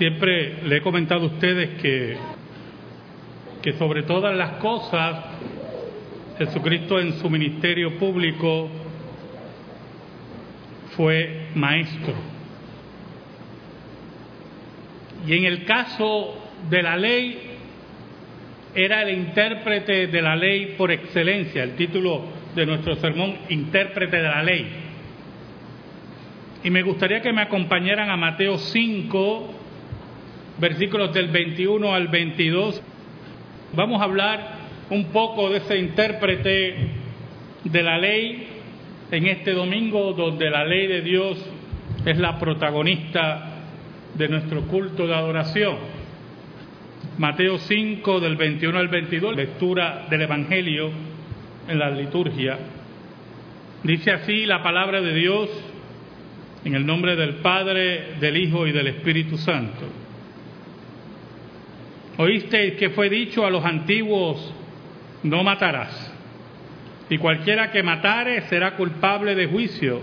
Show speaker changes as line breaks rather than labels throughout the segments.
Siempre le he comentado a ustedes que, que sobre todas las cosas, Jesucristo en su ministerio público fue maestro. Y en el caso de la ley, era el intérprete de la ley por excelencia, el título de nuestro sermón, intérprete de la ley. Y me gustaría que me acompañaran a Mateo 5, versículos del 21 al 22. Vamos a hablar un poco de ese intérprete de la ley en este domingo donde la ley de Dios es la protagonista de nuestro culto de adoración. Mateo 5 del 21 al 22, lectura del Evangelio en la liturgia. Dice así la palabra de Dios en el nombre del Padre, del Hijo y del Espíritu Santo. Oíste que fue dicho a los antiguos, no matarás, y cualquiera que matare será culpable de juicio.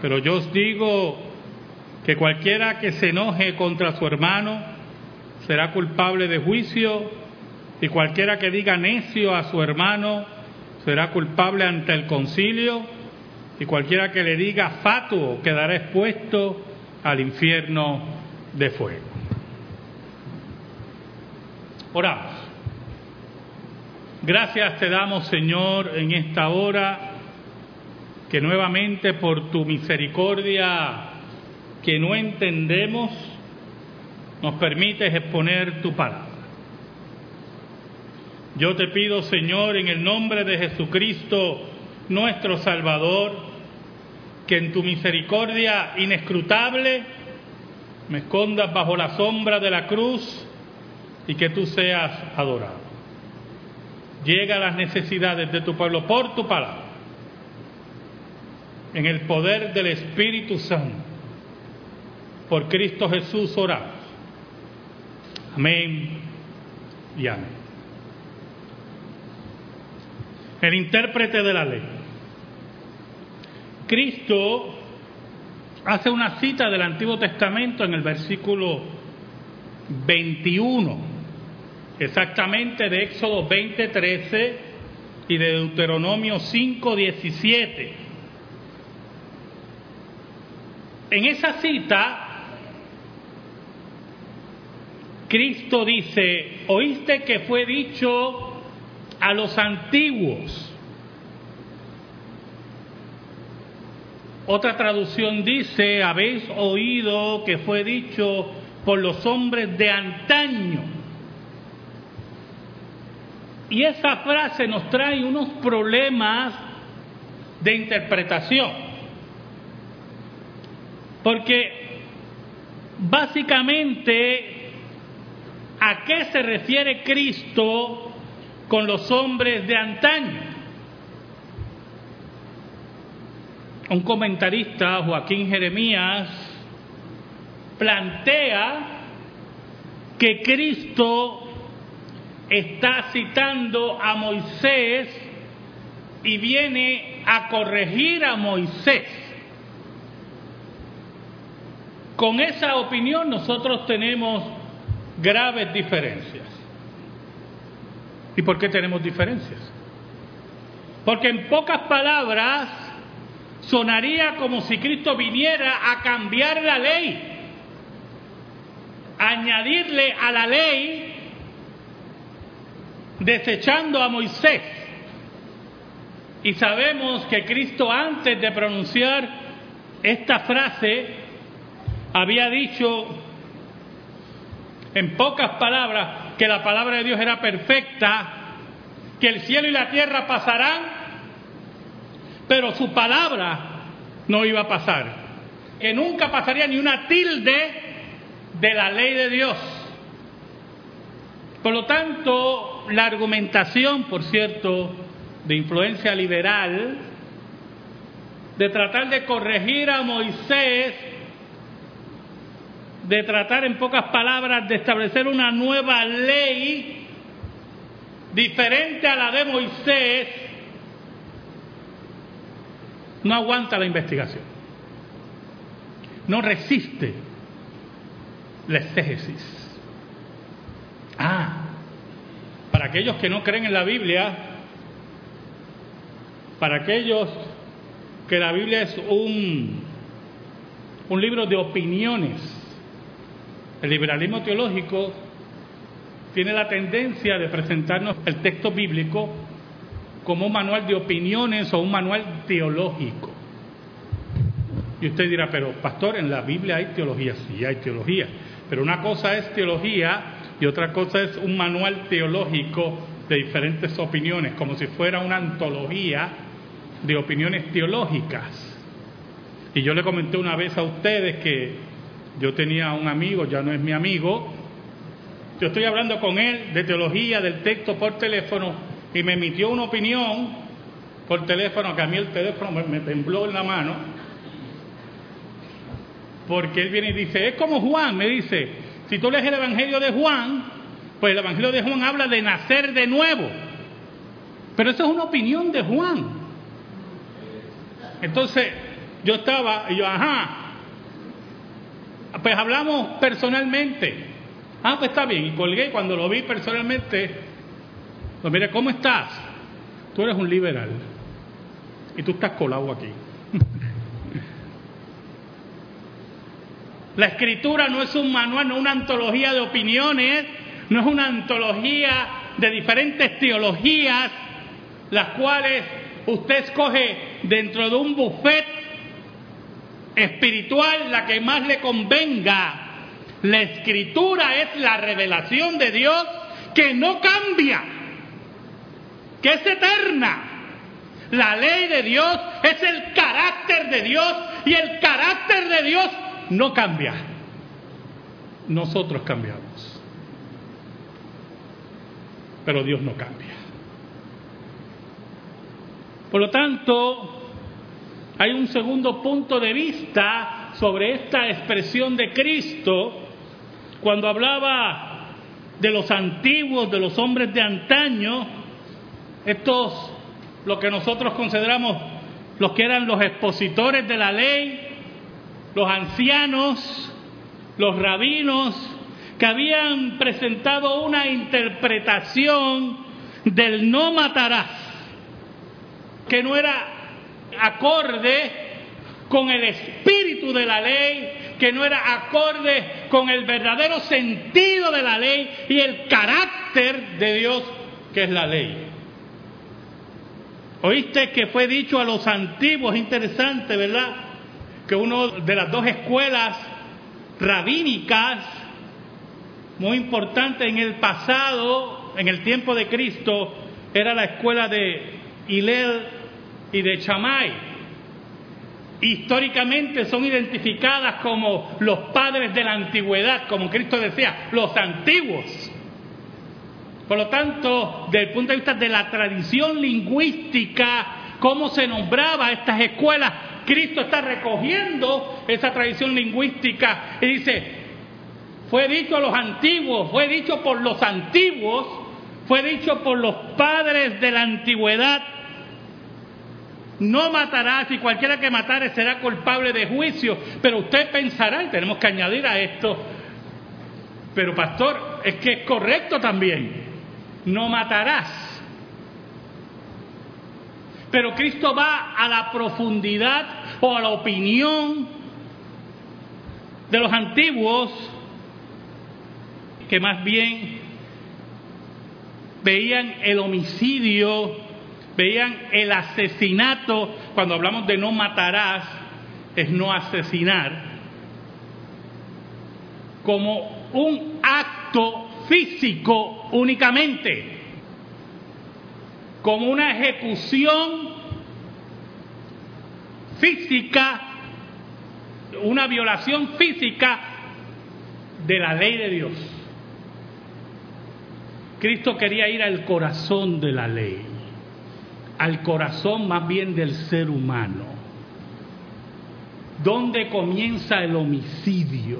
Pero yo os digo que cualquiera que se enoje contra su hermano será culpable de juicio, y cualquiera que diga necio a su hermano será culpable ante el concilio, y cualquiera que le diga fatuo quedará expuesto al infierno de fuego. Oramos. Gracias te damos, Señor, en esta hora, que nuevamente por tu misericordia que no entendemos, nos permites exponer tu palabra. Yo te pido, Señor, en el nombre de Jesucristo, nuestro Salvador, que en tu misericordia inescrutable me escondas bajo la sombra de la cruz y que tú seas adorado. Llega a las necesidades de tu pueblo por tu palabra, en el poder del Espíritu Santo. Por Cristo Jesús oramos. Amén y amén. El intérprete de la ley. Cristo hace una cita del Antiguo Testamento en el versículo 21, exactamente de Éxodo 20:13 y de Deuteronomio 5:17. En esa cita, Cristo dice, oíste que fue dicho a los antiguos, Otra traducción dice, habéis oído que fue dicho por los hombres de antaño. Y esa frase nos trae unos problemas de interpretación. Porque básicamente, ¿a qué se refiere Cristo con los hombres de antaño? un comentarista, Joaquín Jeremías, plantea que Cristo está citando a Moisés y viene a corregir a Moisés. Con esa opinión nosotros tenemos graves diferencias. ¿Y por qué tenemos diferencias? Porque en pocas palabras sonaría como si Cristo viniera a cambiar la ley, añadirle a la ley, desechando a Moisés. Y sabemos que Cristo antes de pronunciar esta frase había dicho en pocas palabras que la palabra de Dios era perfecta, que el cielo y la tierra pasarán, pero su palabra no iba a pasar, que nunca pasaría ni una tilde de la ley de Dios. Por lo tanto, la argumentación, por cierto, de influencia liberal, de tratar de corregir a Moisés, de tratar en pocas palabras de establecer una nueva ley diferente a la de Moisés, no aguanta la investigación, no resiste la exégesis. Ah, para aquellos que no creen en la Biblia, para aquellos que la Biblia es un, un libro de opiniones, el liberalismo teológico tiene la tendencia de presentarnos el texto bíblico como un manual de opiniones o un manual teológico. Y usted dirá, pero pastor, en la Biblia hay teología, sí hay teología, pero una cosa es teología y otra cosa es un manual teológico de diferentes opiniones, como si fuera una antología de opiniones teológicas. Y yo le comenté una vez a ustedes que yo tenía un amigo, ya no es mi amigo, yo estoy hablando con él de teología, del texto por teléfono, y me emitió una opinión por teléfono, que a mí el teléfono me, me tembló en la mano, porque él viene y dice, es como Juan, me dice, si tú lees el Evangelio de Juan, pues el Evangelio de Juan habla de nacer de nuevo. Pero eso es una opinión de Juan. Entonces, yo estaba, y yo, ajá, pues hablamos personalmente. Ah, pues está bien, y colgué, cuando lo vi personalmente, pues mire, ¿cómo estás? Tú eres un liberal, y tú estás colado aquí. La escritura no es un manual, no es una antología de opiniones, no es una antología de diferentes teologías, las cuales usted escoge dentro de un buffet espiritual la que más le convenga. La escritura es la revelación de Dios que no cambia, que es eterna. La ley de Dios es el carácter de Dios y el carácter de Dios no cambia. Nosotros cambiamos. Pero Dios no cambia. Por lo tanto, hay un segundo punto de vista sobre esta expresión de Cristo cuando hablaba de los antiguos, de los hombres de antaño, estos, lo que nosotros consideramos los que eran los expositores de la ley, los ancianos, los rabinos, que habían presentado una interpretación del no matarás, que no era acorde con el espíritu de la ley, que no era acorde con el verdadero sentido de la ley y el carácter de Dios, que es la ley. Oíste que fue dicho a los antiguos, interesante, ¿verdad? Que una de las dos escuelas rabínicas muy importantes en el pasado, en el tiempo de Cristo, era la escuela de Hillel y de Chamay. Históricamente son identificadas como los padres de la antigüedad, como Cristo decía, los antiguos. Por lo tanto, desde el punto de vista de la tradición lingüística, cómo se nombraba estas escuelas, Cristo está recogiendo esa tradición lingüística y dice, fue dicho a los antiguos, fue dicho por los antiguos, fue dicho por los padres de la antigüedad, no matarás y cualquiera que matare será culpable de juicio. Pero usted pensará, y tenemos que añadir a esto, pero pastor, es que es correcto también, no matarás. Pero Cristo va a la profundidad o a la opinión de los antiguos que más bien veían el homicidio, veían el asesinato, cuando hablamos de no matarás, es no asesinar, como un acto físico únicamente como una ejecución física, una violación física de la ley de Dios. Cristo quería ir al corazón de la ley, al corazón más bien del ser humano. ¿Dónde comienza el homicidio?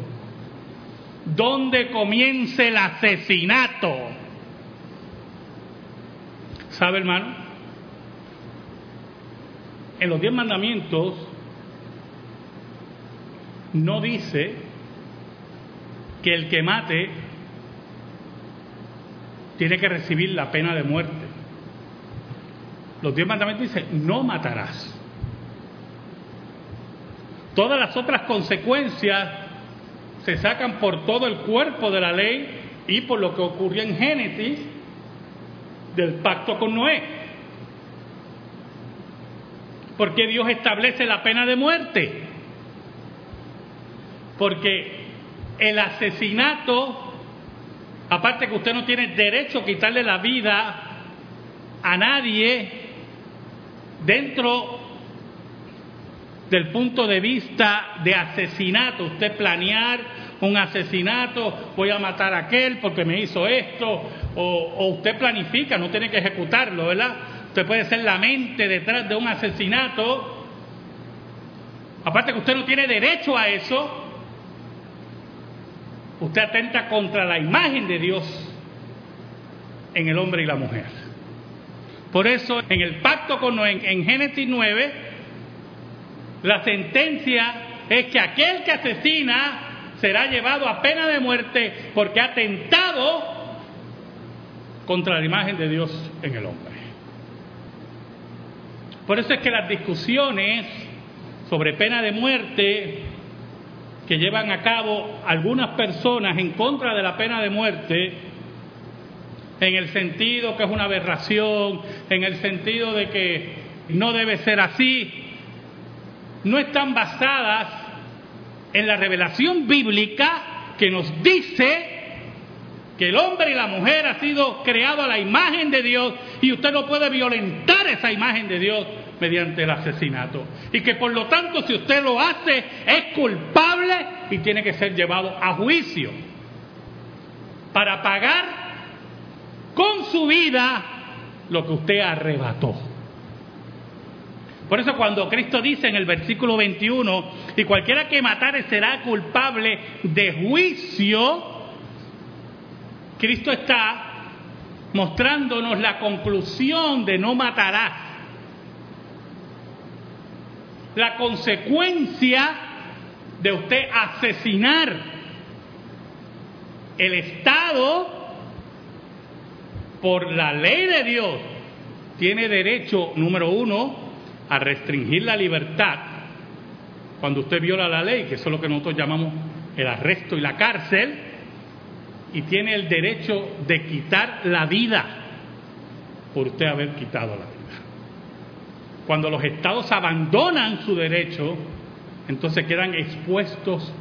¿Dónde comienza el asesinato? ¿Sabe, hermano? En los diez mandamientos no dice que el que mate tiene que recibir la pena de muerte. Los diez mandamientos dicen, no matarás. Todas las otras consecuencias se sacan por todo el cuerpo de la ley y por lo que ocurrió en Génesis del pacto con Noé. Porque Dios establece la pena de muerte. Porque el asesinato, aparte que usted no tiene derecho a quitarle la vida a nadie dentro del punto de vista de asesinato, usted planear un asesinato, voy a matar a aquel porque me hizo esto, o, usted planifica, no tiene que ejecutarlo, ¿verdad? Usted puede ser la mente detrás de un asesinato, aparte que usted no tiene derecho a eso, usted atenta contra la imagen de Dios en el hombre y la mujer. Por eso en el pacto con Noé, en Génesis 9, la sentencia es que aquel que asesina será llevado a pena de muerte porque ha atentado contra la imagen de Dios en el hombre. Por eso es que las discusiones sobre pena de muerte que llevan a cabo algunas personas en contra de la pena de muerte, en el sentido que es una aberración, en el sentido de que no debe ser así, no están basadas en la revelación bíblica que nos dice que el hombre y la mujer ha sido creado a la imagen de Dios y usted no puede violentar esa imagen de Dios mediante el asesinato. Y que por lo tanto si usted lo hace es culpable y tiene que ser llevado a juicio para pagar con su vida lo que usted arrebató. Por eso cuando Cristo dice en el versículo 21, y cualquiera que matare será culpable de juicio, Cristo está mostrándonos la conclusión de no matarás. La consecuencia de usted asesinar el Estado por la ley de Dios tiene derecho, número uno, a restringir la libertad cuando usted viola la ley, que eso es lo que nosotros llamamos el arresto y la cárcel, y tiene el derecho de quitar la vida por usted haber quitado la vida. Cuando los estados abandonan su derecho, entonces quedan expuestos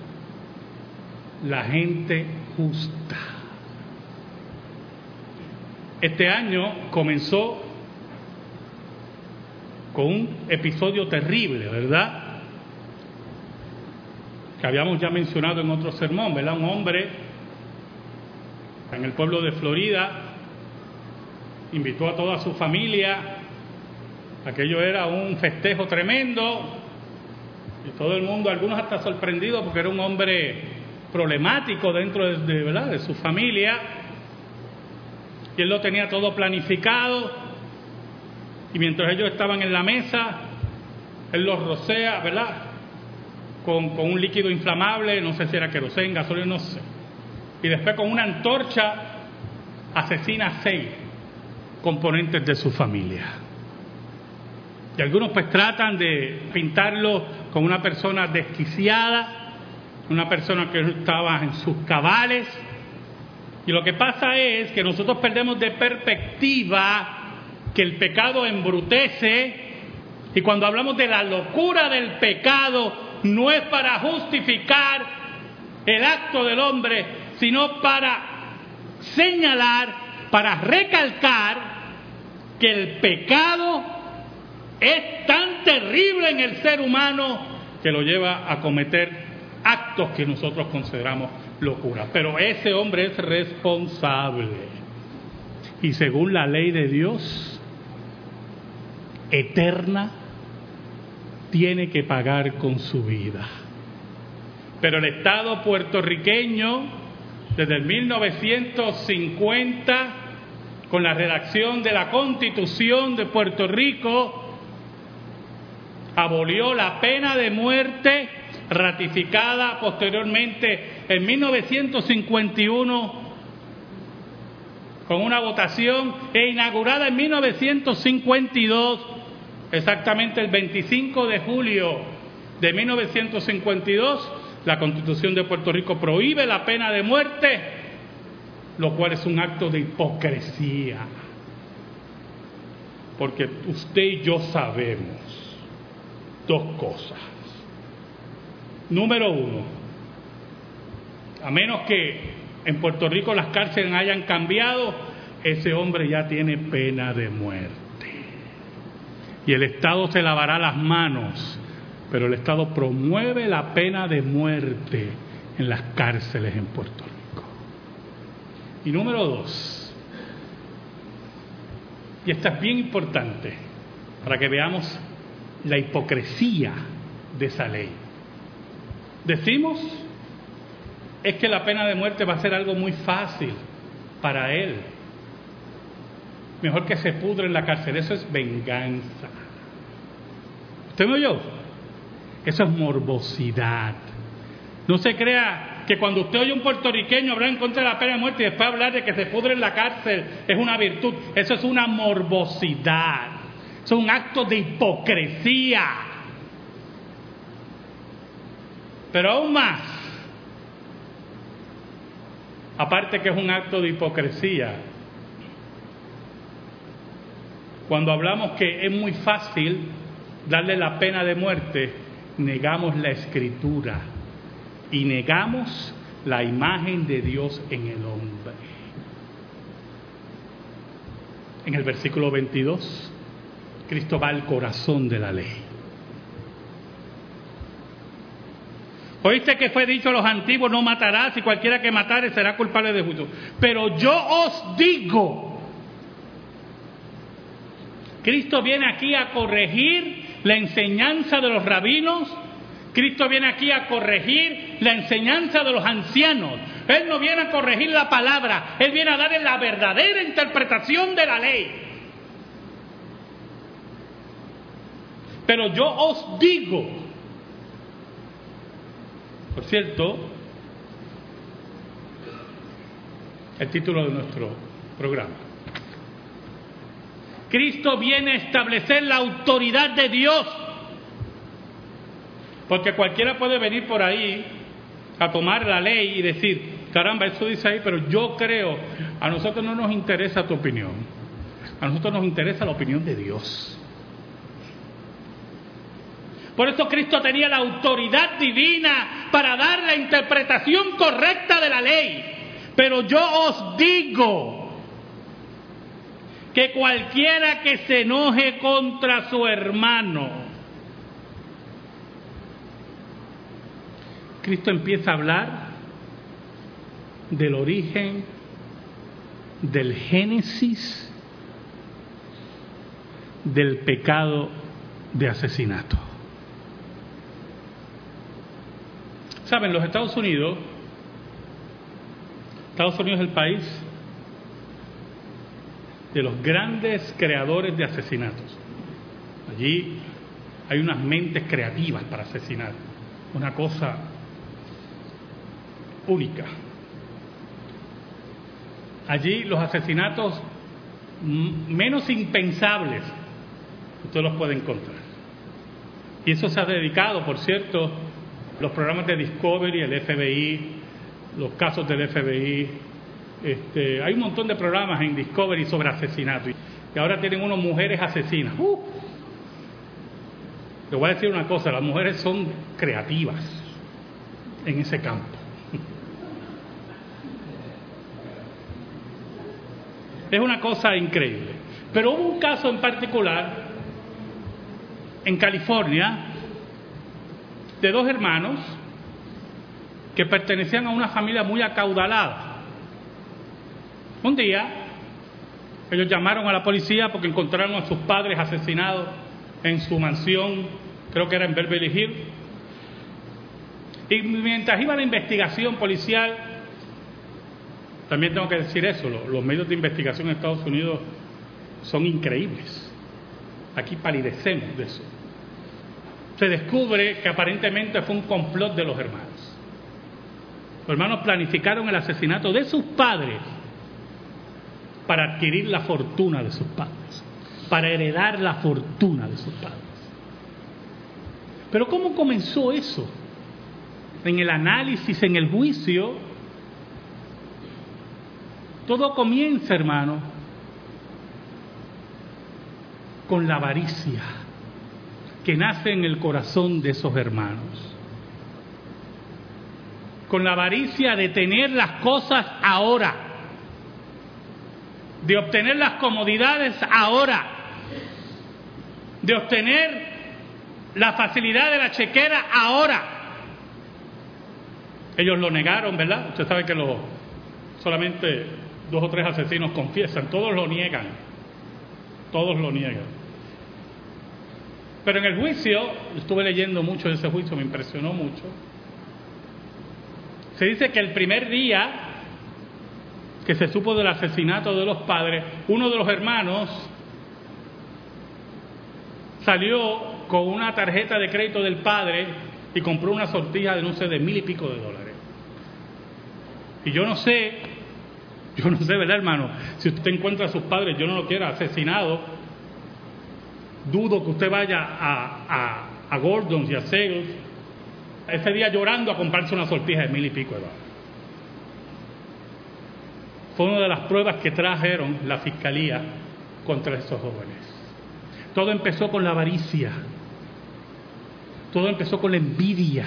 la gente justa. Este año comenzó con un episodio terrible, ¿verdad? Que habíamos ya mencionado en otro sermón, ¿verdad? Un hombre en el pueblo de Florida invitó a toda su familia, aquello era un festejo tremendo, y todo el mundo, algunos hasta sorprendidos porque era un hombre problemático dentro de, su familia, y él lo tenía todo planificado, y mientras ellos estaban en la mesa, él los rocea, ¿verdad? Con, con un líquido inflamable, no sé si era querosén, gasolina, no sé. Y después con una antorcha asesina a seis componentes de su familia. Y algunos pues tratan de pintarlo como una persona desquiciada, una persona que estaba en sus cabales. Y lo que pasa es que nosotros perdemos de perspectiva que el pecado embrutece y cuando hablamos de la locura del pecado no es para justificar el acto del hombre, sino para señalar, para recalcar que el pecado es tan terrible en el ser humano que lo lleva a cometer actos que nosotros consideramos locura. Pero ese hombre es responsable. Y según la ley de Dios, eterna, tiene que pagar con su vida. Pero el Estado puertorriqueño, desde el 1950, con la redacción de la Constitución de Puerto Rico, abolió la pena de muerte ratificada posteriormente en 1951 con una votación e inaugurada en 1952, exactamente el 25 de julio de 1952, la Constitución de Puerto Rico prohíbe la pena de muerte, lo cual es un acto de hipocresía. Porque usted y yo sabemos dos cosas. Número uno, a menos que en Puerto Rico las cárceles hayan cambiado, ese hombre ya tiene pena de muerte. Y el Estado se lavará las manos, pero el Estado promueve la pena de muerte en las cárceles en Puerto Rico. Y número dos, y esta es bien importante para que veamos la hipocresía de esa ley. Decimos es que la pena de muerte va a ser algo muy fácil para él. Mejor que se pudre en la cárcel. Eso es venganza. ¿Usted me oyó? Eso es morbosidad. No se crea que cuando usted oye un puertorriqueño hablar en contra de la pena de muerte y después hablar de que se pudre en la cárcel es una virtud. Eso es una morbosidad. Eso es un acto de hipocresía. Pero aún más, Aparte que es un acto de hipocresía. Cuando hablamos que es muy fácil darle la pena de muerte, negamos la escritura y negamos la imagen de Dios en el hombre. En el versículo 22, Cristo va al corazón de la ley. Oíste que fue dicho a los antiguos, no matarás y cualquiera que matare será culpable de juicio. Pero yo os digo, Cristo viene aquí a corregir la enseñanza de los rabinos, Cristo viene aquí a corregir la enseñanza de los ancianos. Él no viene a corregir la palabra, Él viene a darle la verdadera interpretación de la ley. Pero yo os digo, por cierto, el título de nuestro programa. Cristo viene a establecer la autoridad de Dios. Porque cualquiera puede venir por ahí a tomar la ley y decir, caramba, eso dice ahí, pero yo creo, a nosotros no nos interesa tu opinión, a nosotros nos interesa la opinión de Dios. Por eso Cristo tenía la autoridad divina para dar la interpretación correcta de la ley. Pero yo os digo que cualquiera que se enoje contra su hermano, Cristo empieza a hablar del origen, del génesis del pecado de asesinato. Saben, los Estados Unidos, Estados Unidos es el país de los grandes creadores de asesinatos. Allí hay unas mentes creativas para asesinar, una cosa única. Allí los asesinatos menos impensables, usted los puede encontrar. Y eso se ha dedicado, por cierto, los programas de Discovery, el FBI, los casos del FBI. Este, hay un montón de programas en Discovery sobre asesinato. Y ahora tienen unas mujeres asesinas. Uh. Le voy a decir una cosa, las mujeres son creativas en ese campo. Es una cosa increíble. Pero hubo un caso en particular en California de dos hermanos que pertenecían a una familia muy acaudalada. Un día, ellos llamaron a la policía porque encontraron a sus padres asesinados en su mansión, creo que era en Beverly Hills. Y mientras iba la investigación policial, también tengo que decir eso, los medios de investigación en Estados Unidos son increíbles. Aquí palidecemos de eso. Se descubre que aparentemente fue un complot de los hermanos. Los hermanos planificaron el asesinato de sus padres para adquirir la fortuna de sus padres, para heredar la fortuna de sus padres. Pero ¿cómo comenzó eso? En el análisis, en el juicio, todo comienza, hermano, con la avaricia que nace en el corazón de esos hermanos. Con la avaricia de tener las cosas ahora, de obtener las comodidades ahora, de obtener la facilidad de la chequera ahora. Ellos lo negaron, ¿verdad? Usted sabe que lo, solamente dos o tres asesinos confiesan, todos lo niegan, todos lo niegan. Pero en el juicio, estuve leyendo mucho de ese juicio, me impresionó mucho. Se dice que el primer día que se supo del asesinato de los padres, uno de los hermanos salió con una tarjeta de crédito del padre y compró una sortija de no sé de mil y pico de dólares. Y yo no sé, yo no sé, ¿verdad, hermano? Si usted encuentra a sus padres, yo no lo quiero asesinado, dudo que usted vaya a, a, a Gordon's y a Sales ese día llorando a comprarse una sortija de mil y pico de dólares. Fue una de las pruebas que trajeron la fiscalía contra estos jóvenes. Todo empezó con la avaricia. Todo empezó con la envidia.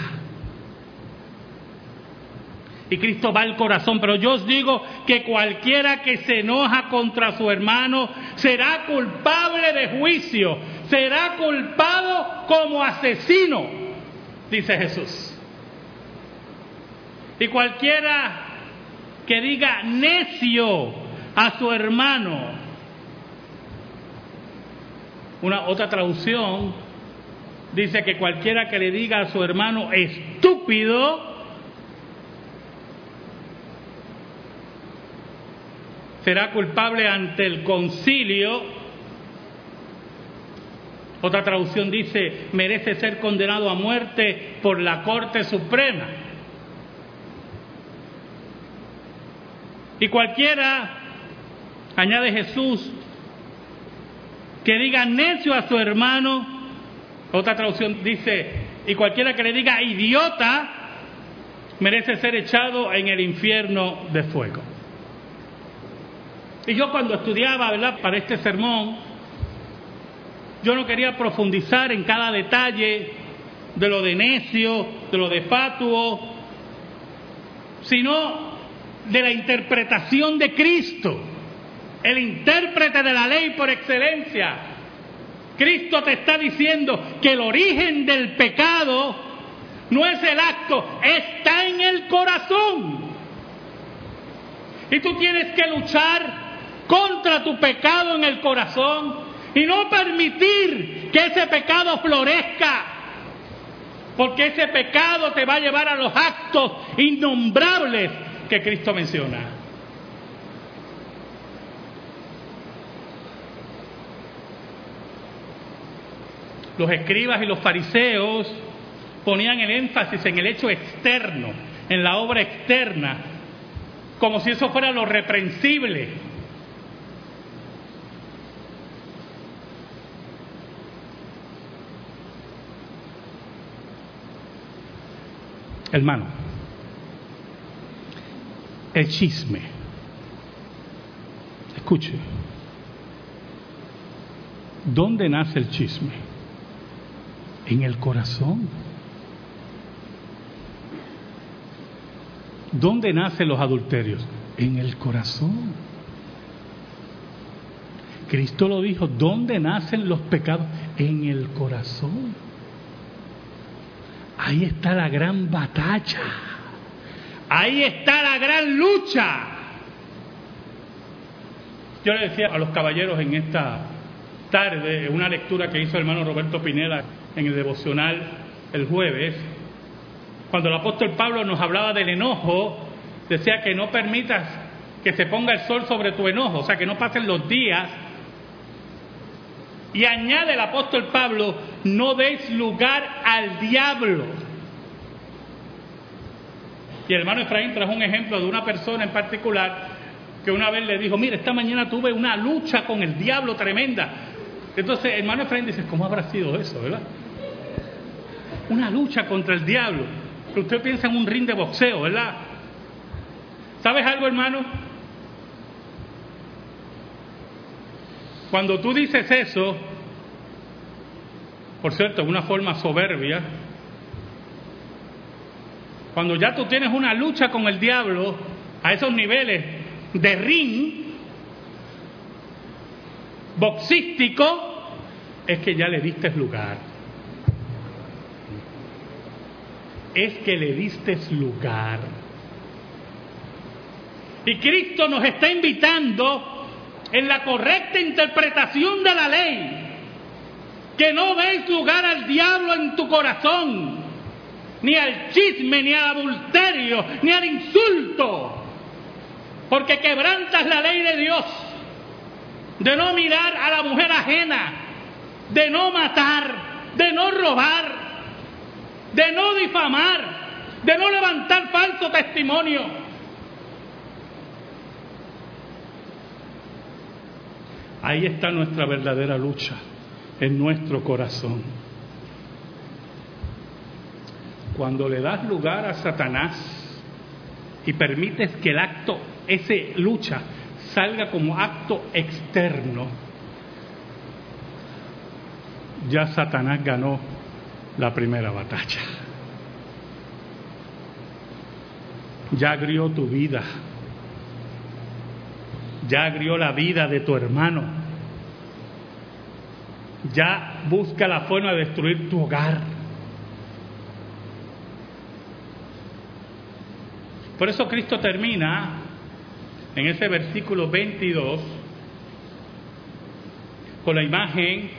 Y Cristo va al corazón, pero yo os digo que cualquiera que se enoja contra su hermano será culpable de juicio, será culpado como asesino, dice Jesús. Y cualquiera que diga necio a su hermano, una otra traducción dice que cualquiera que le diga a su hermano estúpido, será culpable ante el concilio. Otra traducción dice, merece ser condenado a muerte por la Corte Suprema. Y cualquiera, añade Jesús, que diga necio a su hermano, otra traducción dice, y cualquiera que le diga idiota, merece ser echado en el infierno de fuego. Y yo cuando estudiaba, ¿verdad?, para este sermón, yo no quería profundizar en cada detalle de lo de necio, de lo de fatuo, sino de la interpretación de Cristo, el intérprete de la ley por excelencia. Cristo te está diciendo que el origen del pecado no es el acto, está en el corazón. Y tú tienes que luchar contra tu pecado en el corazón y no permitir que ese pecado florezca, porque ese pecado te va a llevar a los actos innombrables que Cristo menciona. Los escribas y los fariseos ponían el énfasis en el hecho externo, en la obra externa, como si eso fuera lo reprensible, Hermano, el chisme, escuche, ¿dónde nace el chisme? En el corazón. ¿Dónde nacen los adulterios? En el corazón. Cristo lo dijo, ¿dónde nacen los pecados? En el corazón. Ahí está la gran batalla. Ahí está la gran lucha. Yo le decía a los caballeros en esta tarde, en una lectura que hizo el hermano Roberto Pineda en el devocional el jueves, cuando el apóstol Pablo nos hablaba del enojo, decía que no permitas que se ponga el sol sobre tu enojo, o sea, que no pasen los días. Y añade el apóstol Pablo no deis lugar al diablo. Y el hermano Efraín trajo un ejemplo de una persona en particular que una vez le dijo, mira, esta mañana tuve una lucha con el diablo tremenda. Entonces el hermano Efraín dice, ¿cómo habrá sido eso, verdad? Una lucha contra el diablo. Usted piensa en un ring de boxeo, ¿verdad? ¿Sabes algo, hermano? Cuando tú dices eso, por cierto, una forma soberbia, cuando ya tú tienes una lucha con el diablo a esos niveles de ring boxístico, es que ya le diste lugar. Es que le diste lugar. Y Cristo nos está invitando en la correcta interpretación de la ley, que no deis lugar al diablo en tu corazón, ni al chisme, ni al adulterio, ni al insulto, porque quebrantas la ley de Dios, de no mirar a la mujer ajena, de no matar, de no robar, de no difamar, de no levantar falso testimonio. Ahí está nuestra verdadera lucha, en nuestro corazón. Cuando le das lugar a Satanás y permites que el acto, ese lucha, salga como acto externo, ya Satanás ganó la primera batalla. Ya agrió tu vida, ya agrió la vida de tu hermano, ya busca la forma de destruir tu hogar. Por eso Cristo termina en ese versículo 22 con la imagen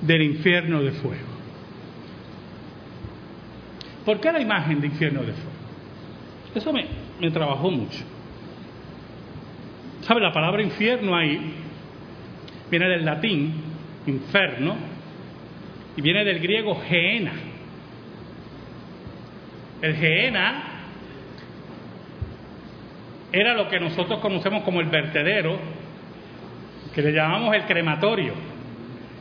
del infierno de fuego. ¿Por qué la imagen de infierno de fuego? Eso me, me trabajó mucho. ¿Sabe? La palabra infierno ahí viene del latín, inferno, y viene del griego geena. El geena era lo que nosotros conocemos como el vertedero, que le llamamos el crematorio.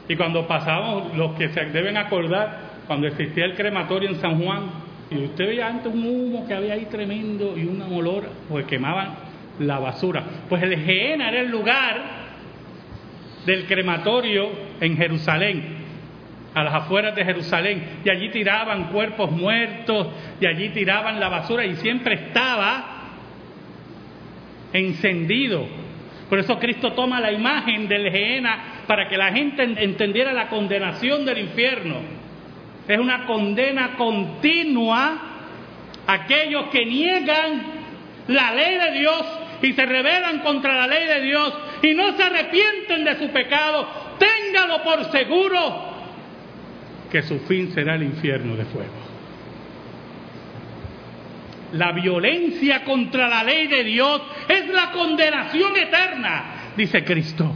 Y cuando pasábamos, los que se deben acordar, cuando existía el crematorio en San Juan, y usted veía antes un humo que había ahí tremendo y un olor, pues quemaban la basura. Pues el Geena era el lugar del crematorio en Jerusalén, a las afueras de Jerusalén, y allí tiraban cuerpos muertos, y allí tiraban la basura, y siempre estaba encendido. Por eso Cristo toma la imagen del Geena para que la gente entendiera la condenación del infierno. Es una condena continua a aquellos que niegan la ley de Dios y se rebelan contra la ley de Dios y no se arrepienten de su pecado, téngalo por seguro que su fin será el infierno de fuego. La violencia contra la ley de Dios es la condenación eterna, dice Cristo.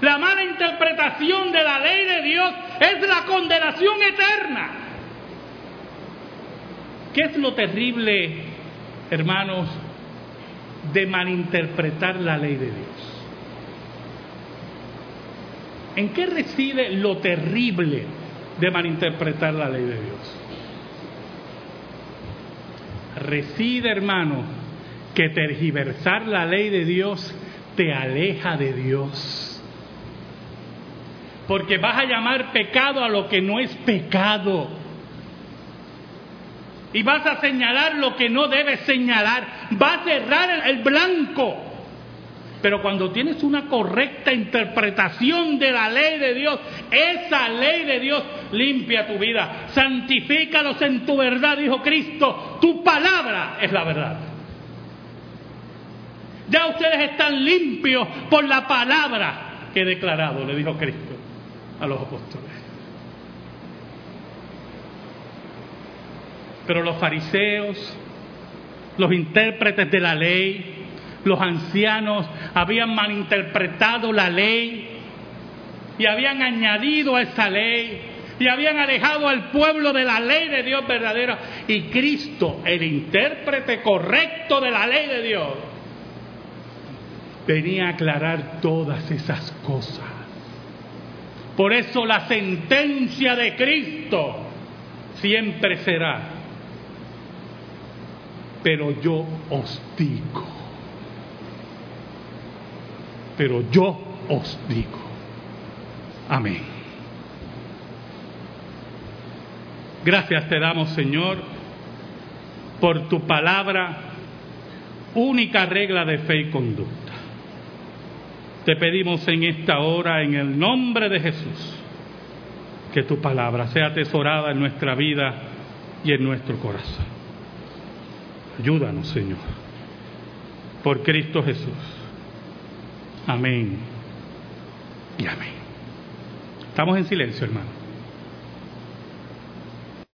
La mala interpretación de la ley de Dios es la condenación eterna. ¿Qué es lo terrible, hermanos, de malinterpretar la ley de Dios. ¿En qué reside lo terrible de malinterpretar la ley de Dios? Reside, hermano, que tergiversar la ley de Dios te aleja de Dios. Porque vas a llamar pecado a lo que no es pecado y vas a señalar lo que no debes señalar, vas a cerrar el blanco. Pero cuando tienes una correcta interpretación de la ley de Dios, esa ley de Dios limpia tu vida. Santifícalos en tu verdad, dijo Cristo. Tu palabra es la verdad. Ya ustedes están limpios por la palabra que he declarado, le dijo Cristo a los apóstoles. Pero los fariseos, los intérpretes de la ley, los ancianos habían malinterpretado la ley y habían añadido a esa ley y habían alejado al pueblo de la ley de Dios verdadera y Cristo, el intérprete correcto de la ley de Dios, venía a aclarar todas esas cosas. Por eso la sentencia de Cristo siempre será, pero yo os digo, pero yo os digo. Amén. Gracias te damos, Señor, por tu palabra, única regla de fe y conducta. Te pedimos en esta hora, en el nombre de Jesús, que tu palabra sea atesorada en nuestra vida y en nuestro corazón. Ayúdanos, Señor, por Cristo Jesús. Amén y amén. Estamos en silencio, hermano.